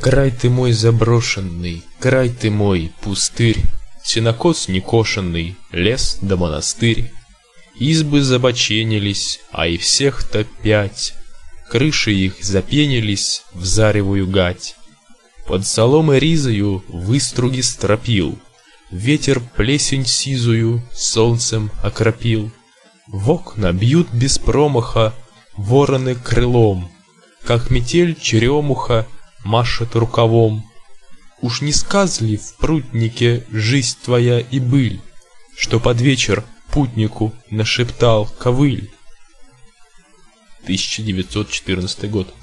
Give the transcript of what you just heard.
Край ты мой заброшенный, край ты мой пустырь, Сенокос некошенный, лес да монастырь. Избы забоченились, а и всех-то пять. Крыши их запенились в заревую гать. Под соломой ризою выструги стропил, Ветер плесень сизую солнцем окропил. В окна бьют без промаха вороны крылом, Как метель черемуха машет рукавом. Уж не сказли в прутнике жизнь твоя и быль, Что под вечер путнику нашептал ковыль? 1914 год.